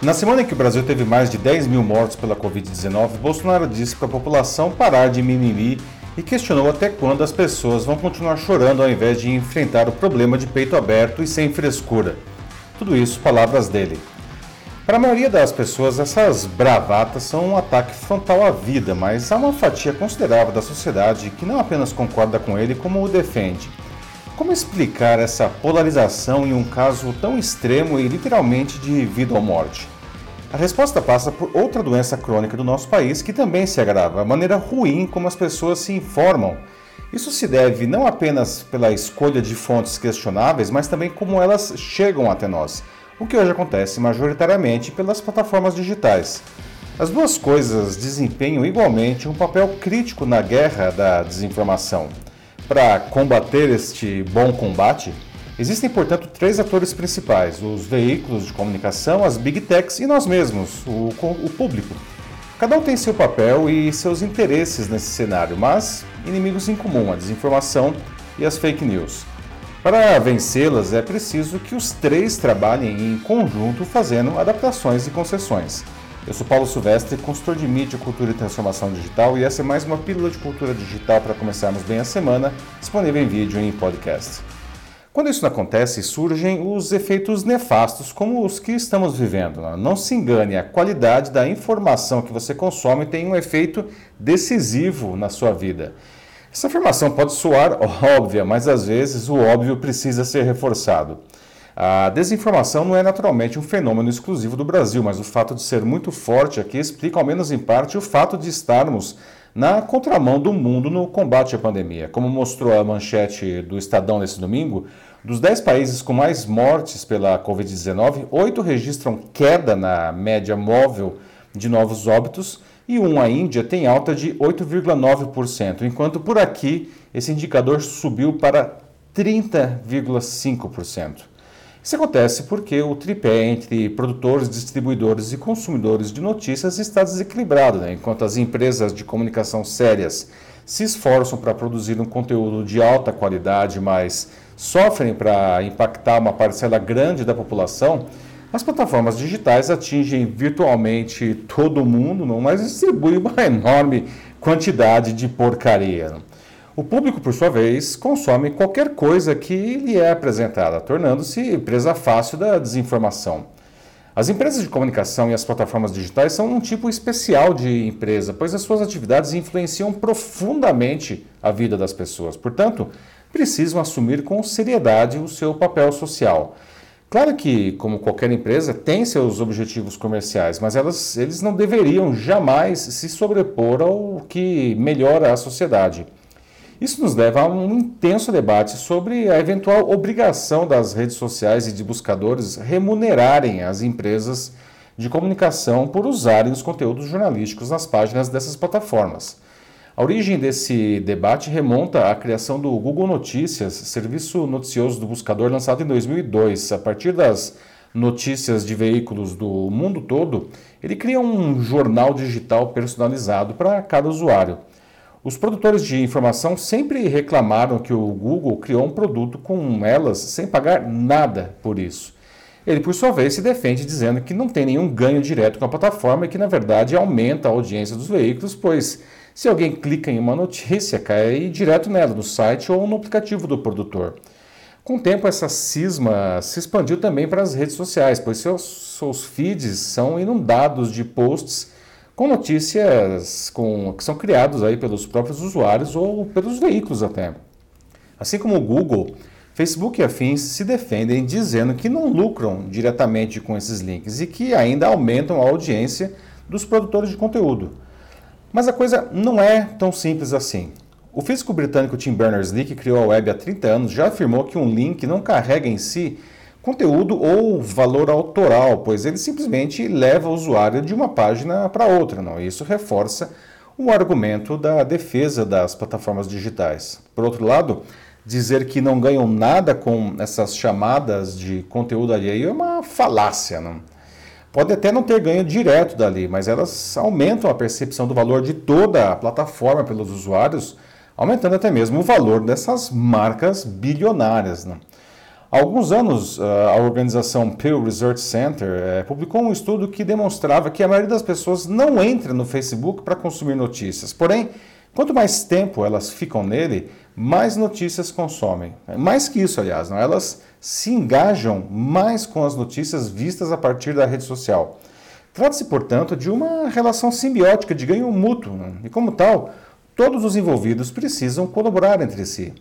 Na semana em que o Brasil teve mais de 10 mil mortos pela Covid-19, Bolsonaro disse para a população parar de mimimi e questionou até quando as pessoas vão continuar chorando ao invés de enfrentar o problema de peito aberto e sem frescura. Tudo isso, palavras dele. Para a maioria das pessoas, essas bravatas são um ataque frontal à vida, mas há uma fatia considerável da sociedade que não apenas concorda com ele, como o defende. Como explicar essa polarização em um caso tão extremo e literalmente de vida ou morte? A resposta passa por outra doença crônica do nosso país que também se agrava, a maneira ruim como as pessoas se informam. Isso se deve não apenas pela escolha de fontes questionáveis, mas também como elas chegam até nós, o que hoje acontece majoritariamente pelas plataformas digitais. As duas coisas desempenham igualmente um papel crítico na guerra da desinformação. Para combater este bom combate, existem, portanto, três atores principais: os veículos de comunicação, as big techs e nós mesmos, o, o público. Cada um tem seu papel e seus interesses nesse cenário, mas inimigos em comum: a desinformação e as fake news. Para vencê-las, é preciso que os três trabalhem em conjunto, fazendo adaptações e concessões. Eu sou Paulo Silvestre, consultor de mídia, cultura e transformação digital, e essa é mais uma pílula de cultura digital para começarmos bem a semana, disponível em vídeo e em podcast. Quando isso não acontece, surgem os efeitos nefastos, como os que estamos vivendo. Não se engane, a qualidade da informação que você consome tem um efeito decisivo na sua vida. Essa afirmação pode soar óbvia, mas às vezes o óbvio precisa ser reforçado. A desinformação não é naturalmente um fenômeno exclusivo do Brasil, mas o fato de ser muito forte aqui explica, ao menos em parte, o fato de estarmos na contramão do mundo no combate à pandemia. Como mostrou a manchete do Estadão nesse domingo, dos 10 países com mais mortes pela Covid-19, oito registram queda na média móvel de novos óbitos e um, a Índia, tem alta de 8,9%, enquanto por aqui esse indicador subiu para 30,5%. Isso acontece porque o tripé entre produtores, distribuidores e consumidores de notícias está desequilibrado, né? enquanto as empresas de comunicação sérias se esforçam para produzir um conteúdo de alta qualidade, mas sofrem para impactar uma parcela grande da população, as plataformas digitais atingem virtualmente todo mundo, mas distribuem uma enorme quantidade de porcaria. O público, por sua vez, consome qualquer coisa que lhe é apresentada, tornando-se presa fácil da desinformação. As empresas de comunicação e as plataformas digitais são um tipo especial de empresa, pois as suas atividades influenciam profundamente a vida das pessoas. Portanto, precisam assumir com seriedade o seu papel social. Claro que, como qualquer empresa, tem seus objetivos comerciais, mas elas, eles não deveriam jamais se sobrepor ao que melhora a sociedade. Isso nos leva a um intenso debate sobre a eventual obrigação das redes sociais e de buscadores remunerarem as empresas de comunicação por usarem os conteúdos jornalísticos nas páginas dessas plataformas. A origem desse debate remonta à criação do Google Notícias, serviço noticioso do buscador lançado em 2002. A partir das notícias de veículos do mundo todo, ele cria um jornal digital personalizado para cada usuário. Os produtores de informação sempre reclamaram que o Google criou um produto com elas sem pagar nada por isso. Ele, por sua vez, se defende dizendo que não tem nenhum ganho direto com a plataforma e que, na verdade, aumenta a audiência dos veículos, pois se alguém clica em uma notícia, cai direto nela, no site ou no aplicativo do produtor. Com o tempo, essa cisma se expandiu também para as redes sociais, pois seus, seus feeds são inundados de posts com notícias com, que são criados aí pelos próprios usuários ou pelos veículos até. Assim como o Google, Facebook e afins se defendem dizendo que não lucram diretamente com esses links e que ainda aumentam a audiência dos produtores de conteúdo. Mas a coisa não é tão simples assim. O físico britânico Tim Berners-Lee, que criou a web há 30 anos, já afirmou que um link não carrega em si conteúdo ou valor autoral, pois ele simplesmente leva o usuário de uma página para outra. Não? Isso reforça o argumento da defesa das plataformas digitais. Por outro lado, dizer que não ganham nada com essas chamadas de conteúdo alheio é uma falácia. Não? Pode até não ter ganho direto dali, mas elas aumentam a percepção do valor de toda a plataforma pelos usuários, aumentando até mesmo o valor dessas marcas bilionárias. Não? Há alguns anos, a organização Pew Research Center eh, publicou um estudo que demonstrava que a maioria das pessoas não entra no Facebook para consumir notícias. Porém, quanto mais tempo elas ficam nele, mais notícias consomem. Mais que isso, aliás, não? elas se engajam mais com as notícias vistas a partir da rede social. Trata-se, portanto, de uma relação simbiótica de ganho mútuo, né? e como tal, todos os envolvidos precisam colaborar entre si.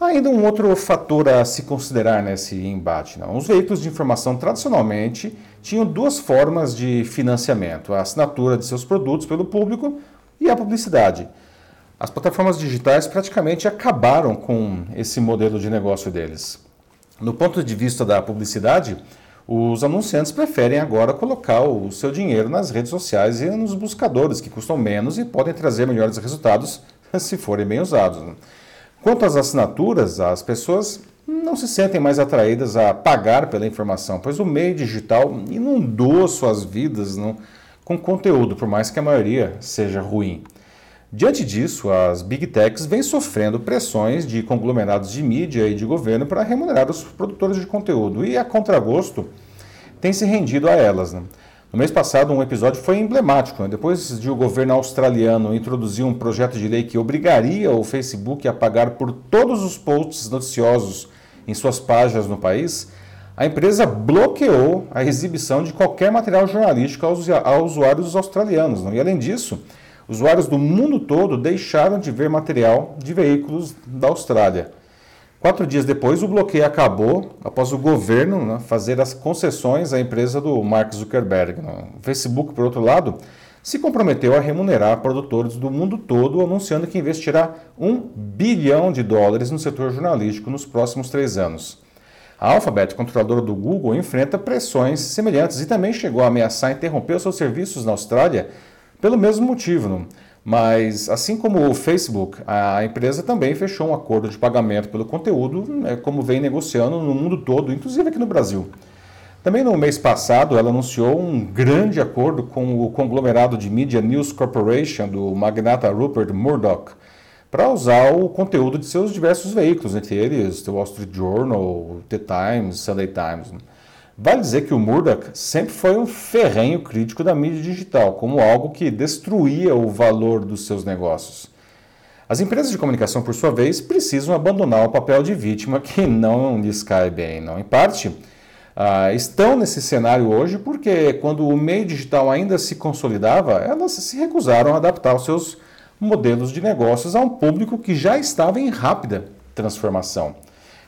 Ainda um outro fator a se considerar nesse embate. Não? Os veículos de informação tradicionalmente tinham duas formas de financiamento: a assinatura de seus produtos pelo público e a publicidade. As plataformas digitais praticamente acabaram com esse modelo de negócio deles. No ponto de vista da publicidade, os anunciantes preferem agora colocar o seu dinheiro nas redes sociais e nos buscadores, que custam menos e podem trazer melhores resultados se forem bem usados. Quanto às assinaturas, as pessoas não se sentem mais atraídas a pagar pela informação, pois o meio digital inundou suas vidas não, com conteúdo, por mais que a maioria seja ruim. Diante disso, as big techs vêm sofrendo pressões de conglomerados de mídia e de governo para remunerar os produtores de conteúdo e, a contragosto, tem se rendido a elas. Né? No mês passado, um episódio foi emblemático. Né? Depois de o governo australiano introduzir um projeto de lei que obrigaria o Facebook a pagar por todos os posts noticiosos em suas páginas no país, a empresa bloqueou a exibição de qualquer material jornalístico aos usuários australianos. Né? E, além disso, usuários do mundo todo deixaram de ver material de veículos da Austrália. Quatro dias depois, o bloqueio acabou após o governo né, fazer as concessões à empresa do Mark Zuckerberg. Né. O Facebook, por outro lado, se comprometeu a remunerar produtores do mundo todo, anunciando que investirá um bilhão de dólares no setor jornalístico nos próximos três anos. A Alphabet, controladora do Google, enfrenta pressões semelhantes e também chegou a ameaçar interromper seus serviços na Austrália pelo mesmo motivo. Não? Mas, assim como o Facebook, a empresa também fechou um acordo de pagamento pelo conteúdo, né, como vem negociando no mundo todo, inclusive aqui no Brasil. Também no mês passado, ela anunciou um grande acordo com o conglomerado de Media News Corporation do magnata Rupert Murdoch para usar o conteúdo de seus diversos veículos, entre eles The Wall Street Journal, The Times, Sunday Times. Vale dizer que o Murdoch sempre foi um ferrenho crítico da mídia digital, como algo que destruía o valor dos seus negócios. As empresas de comunicação, por sua vez, precisam abandonar o papel de vítima que não lhes cai bem. Não. Em parte, uh, estão nesse cenário hoje porque, quando o meio digital ainda se consolidava, elas se recusaram a adaptar os seus modelos de negócios a um público que já estava em rápida transformação.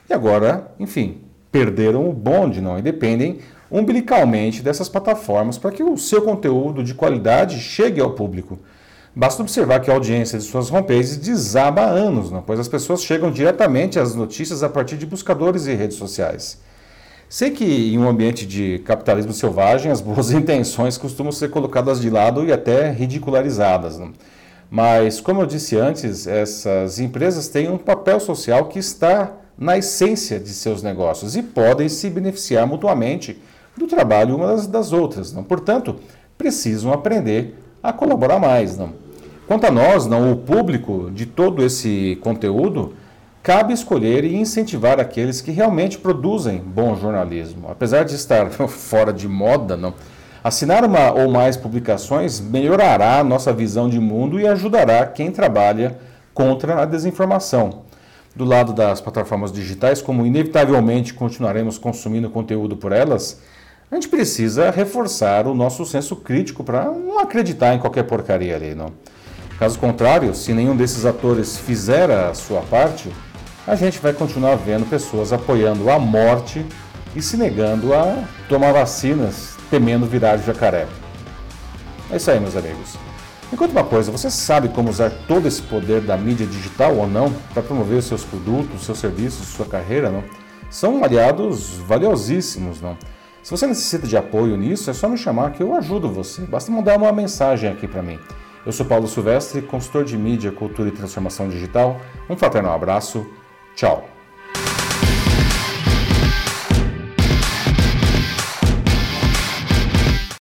E agora, enfim, perderam o bonde, não, e dependem umbilicalmente dessas plataformas para que o seu conteúdo de qualidade chegue ao público. Basta observar que a audiência de suas homepages desaba há anos, não? pois as pessoas chegam diretamente às notícias a partir de buscadores e redes sociais. Sei que em um ambiente de capitalismo selvagem, as boas intenções costumam ser colocadas de lado e até ridicularizadas. Não? Mas, como eu disse antes, essas empresas têm um papel social que está na essência de seus negócios e podem se beneficiar mutuamente do trabalho umas das outras. Não? Portanto, precisam aprender a colaborar mais. Não? Quanto a nós, não, o público de todo esse conteúdo, cabe escolher e incentivar aqueles que realmente produzem bom jornalismo. Apesar de estar fora de moda, não, assinar uma ou mais publicações melhorará a nossa visão de mundo e ajudará quem trabalha contra a desinformação do lado das plataformas digitais, como inevitavelmente continuaremos consumindo conteúdo por elas, a gente precisa reforçar o nosso senso crítico para não acreditar em qualquer porcaria ali, não. Caso contrário, se nenhum desses atores fizer a sua parte, a gente vai continuar vendo pessoas apoiando a morte e se negando a tomar vacinas, temendo virar jacaré. É isso aí, meus amigos. Conta uma coisa, você sabe como usar todo esse poder da mídia digital ou não para promover seus produtos, seus serviços, sua carreira, não? São aliados valiosíssimos, não? Se você necessita de apoio nisso, é só me chamar que eu ajudo você. Basta mandar uma mensagem aqui para mim. Eu sou Paulo Silvestre, consultor de mídia, cultura e transformação digital. Um fraternal abraço. Tchau.